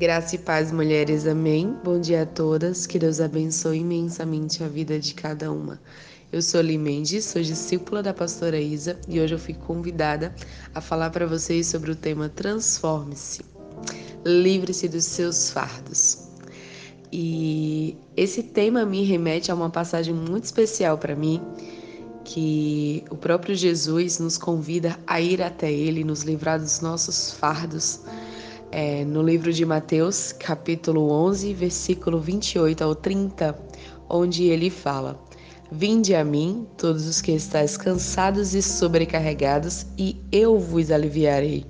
Graça e paz, mulheres, amém. Bom dia a todas, que Deus abençoe imensamente a vida de cada uma. Eu sou Li Mendes, sou discípula da pastora Isa e hoje eu fui convidada a falar para vocês sobre o tema Transforme-se, livre-se dos seus fardos. E esse tema me remete a uma passagem muito especial para mim, que o próprio Jesus nos convida a ir até Ele, nos livrar dos nossos fardos. É, no livro de Mateus, capítulo 11, versículo 28 ao 30, onde ele fala: Vinde a mim, todos os que estáis cansados e sobrecarregados, e eu vos aliviarei.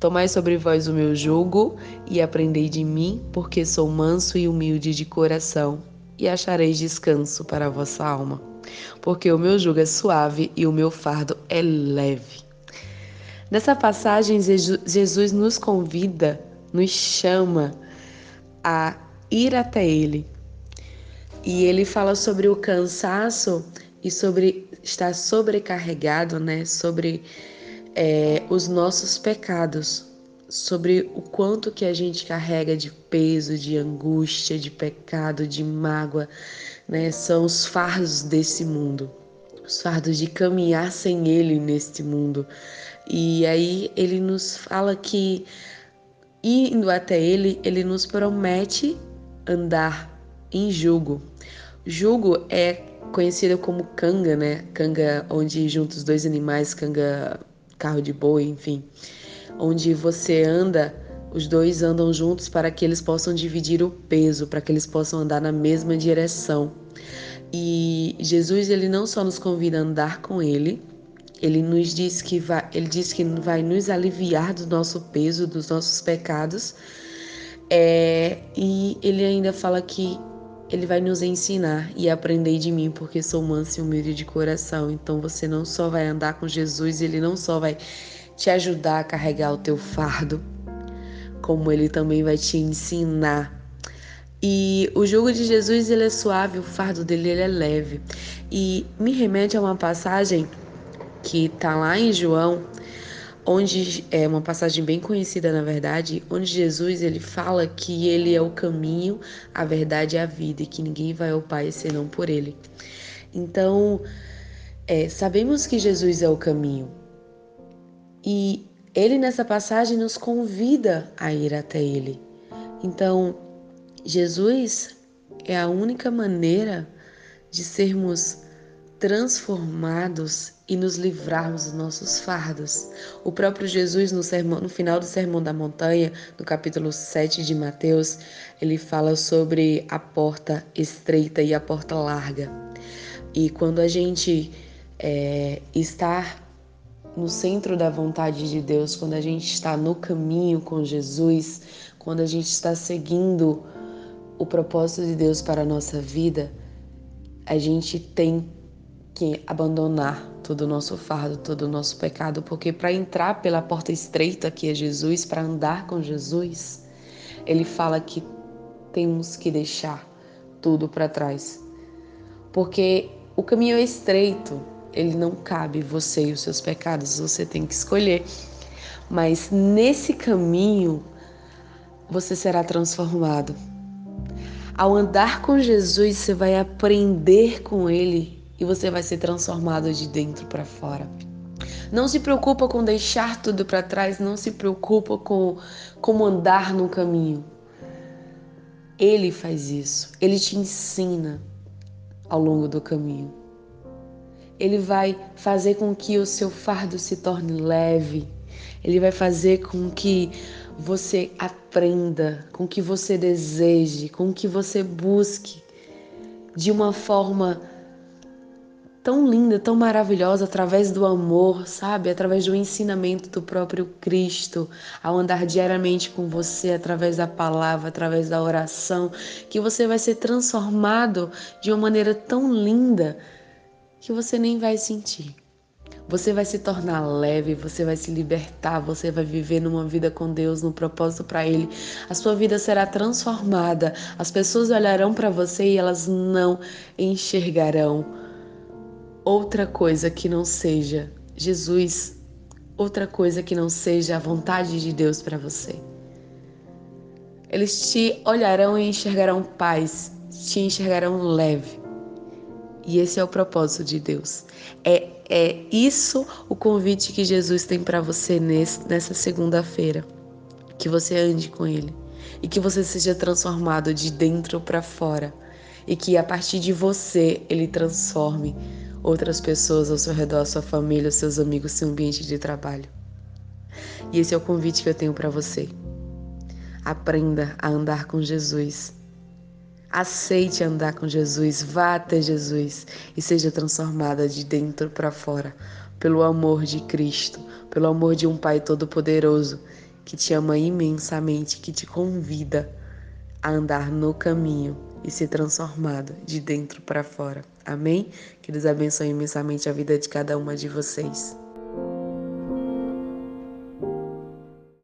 Tomai sobre vós o meu jugo e aprendei de mim, porque sou manso e humilde de coração, e achareis descanso para a vossa alma porque o meu jugo é suave e o meu fardo é leve. Nessa passagem, Jesus nos convida, nos chama a ir até Ele. E ele fala sobre o cansaço e sobre estar sobrecarregado, né? Sobre é, os nossos pecados, sobre o quanto que a gente carrega de peso, de angústia, de pecado, de mágoa, né? São os fardos desse mundo, os fardos de caminhar sem Ele neste mundo. E aí ele nos fala que indo até Ele, Ele nos promete andar em jugo. Jugo é conhecido como canga, né? Canga onde juntos os dois animais, canga carro de boi, enfim, onde você anda os dois andam juntos para que eles possam dividir o peso, para que eles possam andar na mesma direção. E Jesus ele não só nos convida a andar com ele, ele nos diz que vai, ele diz que vai nos aliviar do nosso peso, dos nossos pecados. É, e ele ainda fala que ele vai nos ensinar e aprender de mim, porque sou manso e humilde de coração. Então você não só vai andar com Jesus, ele não só vai te ajudar a carregar o teu fardo, como ele também vai te ensinar. E o jugo de Jesus ele é suave, o fardo dele ele é leve. E me remete a uma passagem que está lá em João, onde é uma passagem bem conhecida na verdade, onde Jesus ele fala que ele é o caminho, a verdade e a vida e que ninguém vai ao Pai senão por ele. Então, é, sabemos que Jesus é o caminho. E ele nessa passagem nos convida a ir até ele. Então, Jesus é a única maneira de sermos transformados e nos livrarmos dos nossos fardos. O próprio Jesus, no, sermão, no final do Sermão da Montanha, no capítulo 7 de Mateus, ele fala sobre a porta estreita e a porta larga. E quando a gente é, está no centro da vontade de Deus, quando a gente está no caminho com Jesus, quando a gente está seguindo o propósito de Deus para a nossa vida, a gente tem que abandonar todo o nosso fardo, todo o nosso pecado, porque para entrar pela porta estreita que é Jesus, para andar com Jesus, ele fala que temos que deixar tudo para trás. Porque o caminho é estreito, ele não cabe você e os seus pecados, você tem que escolher. Mas nesse caminho você será transformado. Ao andar com Jesus, você vai aprender com ele e você vai ser transformado de dentro para fora. Não se preocupa com deixar tudo para trás, não se preocupa com como andar no caminho. Ele faz isso, ele te ensina ao longo do caminho ele vai fazer com que o seu fardo se torne leve. Ele vai fazer com que você aprenda, com que você deseje, com que você busque de uma forma tão linda, tão maravilhosa, através do amor, sabe? Através do ensinamento do próprio Cristo, ao andar diariamente com você, através da palavra, através da oração, que você vai ser transformado de uma maneira tão linda que você nem vai sentir. Você vai se tornar leve, você vai se libertar, você vai viver numa vida com Deus, no propósito para Ele. A sua vida será transformada. As pessoas olharão para você e elas não enxergarão outra coisa que não seja Jesus, outra coisa que não seja a vontade de Deus para você. Eles te olharão e enxergarão paz, te enxergarão leve. E esse é o propósito de Deus. É, é isso o convite que Jesus tem para você nesse, nessa segunda-feira. Que você ande com Ele e que você seja transformado de dentro para fora e que a partir de você Ele transforme outras pessoas ao seu redor, sua família, seus amigos, seu ambiente de trabalho. E esse é o convite que eu tenho para você. Aprenda a andar com Jesus. Aceite andar com Jesus, vá até Jesus e seja transformada de dentro para fora pelo amor de Cristo, pelo amor de um Pai Todo-Poderoso que te ama imensamente, que te convida a andar no caminho e ser transformado de dentro para fora. Amém? Que Deus abençoe imensamente a vida de cada uma de vocês.